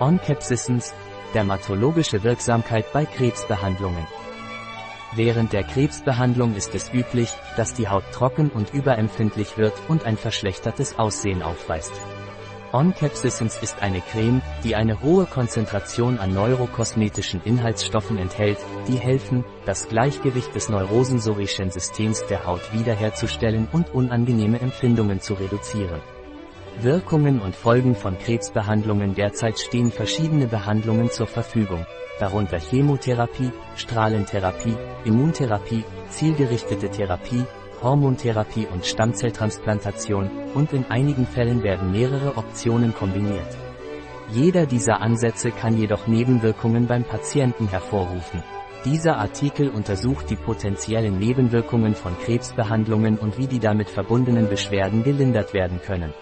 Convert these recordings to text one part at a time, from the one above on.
Oncapsicens, dermatologische Wirksamkeit bei Krebsbehandlungen. Während der Krebsbehandlung ist es üblich, dass die Haut trocken und überempfindlich wird und ein verschlechtertes Aussehen aufweist. Oncapsicens ist eine Creme, die eine hohe Konzentration an neurokosmetischen Inhaltsstoffen enthält, die helfen, das Gleichgewicht des neurosensorischen Systems der Haut wiederherzustellen und unangenehme Empfindungen zu reduzieren. Wirkungen und Folgen von Krebsbehandlungen Derzeit stehen verschiedene Behandlungen zur Verfügung, darunter Chemotherapie, Strahlentherapie, Immuntherapie, zielgerichtete Therapie, Hormontherapie und Stammzelltransplantation, und in einigen Fällen werden mehrere Optionen kombiniert. Jeder dieser Ansätze kann jedoch Nebenwirkungen beim Patienten hervorrufen. Dieser Artikel untersucht die potenziellen Nebenwirkungen von Krebsbehandlungen und wie die damit verbundenen Beschwerden gelindert werden können.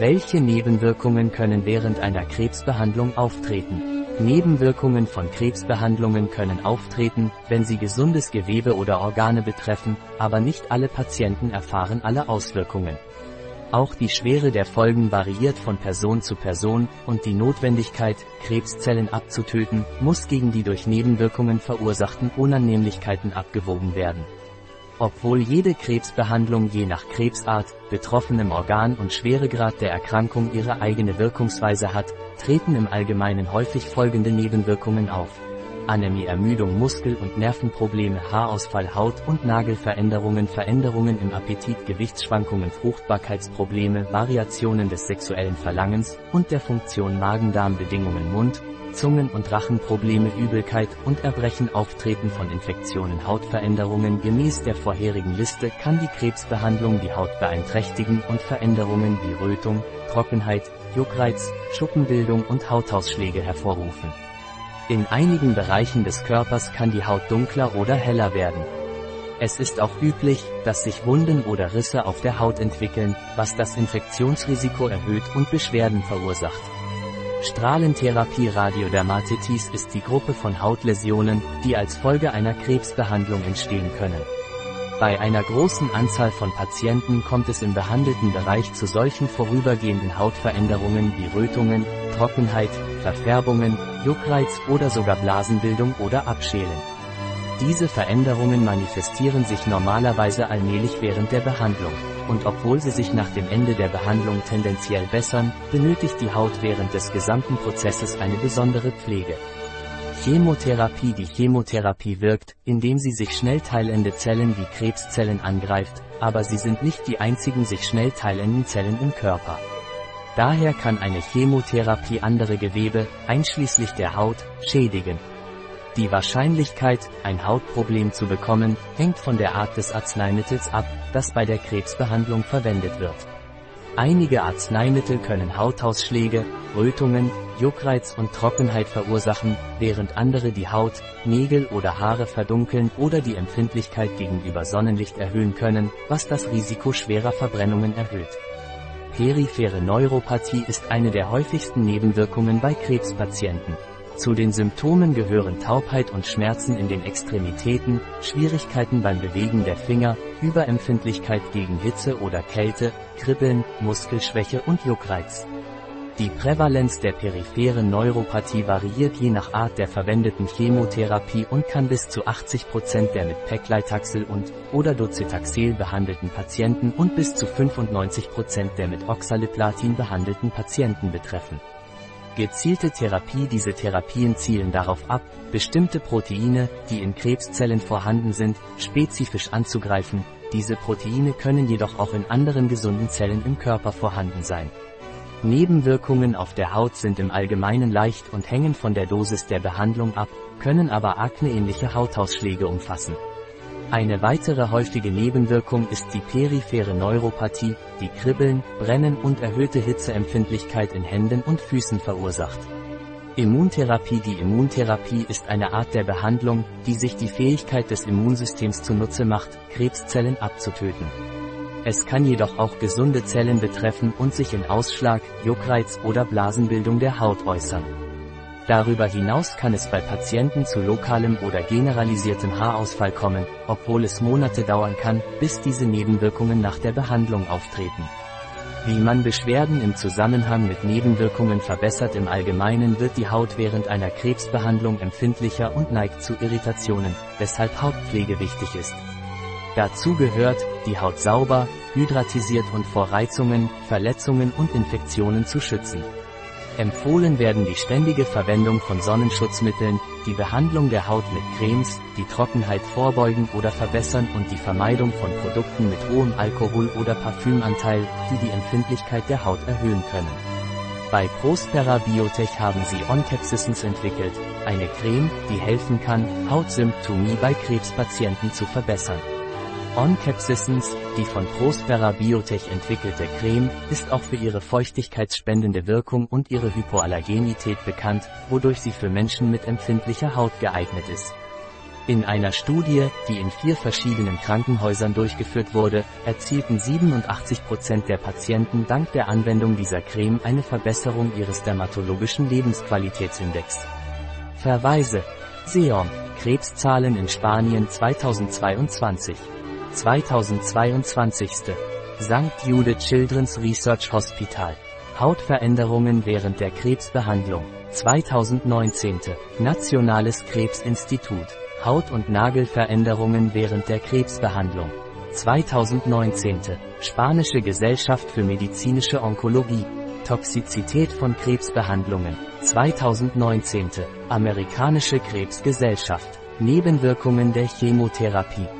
Welche Nebenwirkungen können während einer Krebsbehandlung auftreten? Nebenwirkungen von Krebsbehandlungen können auftreten, wenn sie gesundes Gewebe oder Organe betreffen, aber nicht alle Patienten erfahren alle Auswirkungen. Auch die Schwere der Folgen variiert von Person zu Person, und die Notwendigkeit, Krebszellen abzutöten, muss gegen die durch Nebenwirkungen verursachten Unannehmlichkeiten abgewogen werden. Obwohl jede Krebsbehandlung je nach Krebsart, betroffenem Organ und Schweregrad der Erkrankung ihre eigene Wirkungsweise hat, treten im Allgemeinen häufig folgende Nebenwirkungen auf. Anämie, Ermüdung, Muskel- und Nervenprobleme, Haarausfall, Haut- und Nagelveränderungen, Veränderungen im Appetit, Gewichtsschwankungen, Fruchtbarkeitsprobleme, Variationen des sexuellen Verlangens und der Funktion Magen-Darm-Bedingungen, Mund- Zungen- und Rachenprobleme, Übelkeit und Erbrechen auftreten von Infektionen, Hautveränderungen gemäß der vorherigen Liste kann die Krebsbehandlung die Haut beeinträchtigen und Veränderungen wie Rötung, Trockenheit, Juckreiz, Schuppenbildung und Hautausschläge hervorrufen. In einigen Bereichen des Körpers kann die Haut dunkler oder heller werden. Es ist auch üblich, dass sich Wunden oder Risse auf der Haut entwickeln, was das Infektionsrisiko erhöht und Beschwerden verursacht. Strahlentherapie Radiodermatitis ist die Gruppe von Hautläsionen, die als Folge einer Krebsbehandlung entstehen können. Bei einer großen Anzahl von Patienten kommt es im behandelten Bereich zu solchen vorübergehenden Hautveränderungen wie Rötungen, Trockenheit, Verfärbungen, Juckreiz oder sogar Blasenbildung oder Abschälen. Diese Veränderungen manifestieren sich normalerweise allmählich während der Behandlung und obwohl sie sich nach dem Ende der Behandlung tendenziell bessern, benötigt die Haut während des gesamten Prozesses eine besondere Pflege. Chemotherapie Die Chemotherapie wirkt, indem sie sich schnell teilende Zellen wie Krebszellen angreift, aber sie sind nicht die einzigen sich schnell teilenden Zellen im Körper. Daher kann eine Chemotherapie andere Gewebe, einschließlich der Haut, schädigen. Die Wahrscheinlichkeit, ein Hautproblem zu bekommen, hängt von der Art des Arzneimittels ab, das bei der Krebsbehandlung verwendet wird. Einige Arzneimittel können Hautausschläge, Rötungen, Juckreiz und Trockenheit verursachen, während andere die Haut, Nägel oder Haare verdunkeln oder die Empfindlichkeit gegenüber Sonnenlicht erhöhen können, was das Risiko schwerer Verbrennungen erhöht. Periphere Neuropathie ist eine der häufigsten Nebenwirkungen bei Krebspatienten. Zu den Symptomen gehören Taubheit und Schmerzen in den Extremitäten, Schwierigkeiten beim Bewegen der Finger, Überempfindlichkeit gegen Hitze oder Kälte, Kribbeln, Muskelschwäche und Juckreiz. Die Prävalenz der peripheren Neuropathie variiert je nach Art der verwendeten Chemotherapie und kann bis zu 80% der mit Paclitaxel und oder Docetaxel behandelten Patienten und bis zu 95% der mit Oxaliplatin behandelten Patienten betreffen. Gezielte Therapie Diese Therapien zielen darauf ab, bestimmte Proteine, die in Krebszellen vorhanden sind, spezifisch anzugreifen, diese Proteine können jedoch auch in anderen gesunden Zellen im Körper vorhanden sein. Nebenwirkungen auf der Haut sind im Allgemeinen leicht und hängen von der Dosis der Behandlung ab, können aber akneähnliche Hautausschläge umfassen. Eine weitere häufige Nebenwirkung ist die periphere Neuropathie, die Kribbeln, Brennen und erhöhte Hitzeempfindlichkeit in Händen und Füßen verursacht. Immuntherapie Die Immuntherapie ist eine Art der Behandlung, die sich die Fähigkeit des Immunsystems zunutze macht, Krebszellen abzutöten. Es kann jedoch auch gesunde Zellen betreffen und sich in Ausschlag, Juckreiz oder Blasenbildung der Haut äußern. Darüber hinaus kann es bei Patienten zu lokalem oder generalisiertem Haarausfall kommen, obwohl es Monate dauern kann, bis diese Nebenwirkungen nach der Behandlung auftreten. Wie man Beschwerden im Zusammenhang mit Nebenwirkungen verbessert Im Allgemeinen wird die Haut während einer Krebsbehandlung empfindlicher und neigt zu Irritationen, weshalb Hautpflege wichtig ist. Dazu gehört, die Haut sauber, hydratisiert und vor Reizungen, Verletzungen und Infektionen zu schützen. Empfohlen werden die ständige Verwendung von Sonnenschutzmitteln, die Behandlung der Haut mit Cremes, die Trockenheit vorbeugen oder verbessern und die Vermeidung von Produkten mit hohem Alkohol- oder Parfümanteil, die die Empfindlichkeit der Haut erhöhen können. Bei Prospera Biotech haben sie Oncapsisens entwickelt, eine Creme, die helfen kann, Hautsymptomie bei Krebspatienten zu verbessern. On-Capsicens, die von Prospera Biotech entwickelte Creme, ist auch für ihre feuchtigkeitsspendende Wirkung und ihre Hypoallergenität bekannt, wodurch sie für Menschen mit empfindlicher Haut geeignet ist. In einer Studie, die in vier verschiedenen Krankenhäusern durchgeführt wurde, erzielten 87% der Patienten dank der Anwendung dieser Creme eine Verbesserung ihres dermatologischen Lebensqualitätsindex. Verweise Seom, Krebszahlen in Spanien 2022 2022. St. Jude Children's Research Hospital. Hautveränderungen während der Krebsbehandlung. 2019. Nationales Krebsinstitut. Haut- und Nagelveränderungen während der Krebsbehandlung. 2019. Spanische Gesellschaft für medizinische Onkologie. Toxizität von Krebsbehandlungen. 2019. Amerikanische Krebsgesellschaft. Nebenwirkungen der Chemotherapie.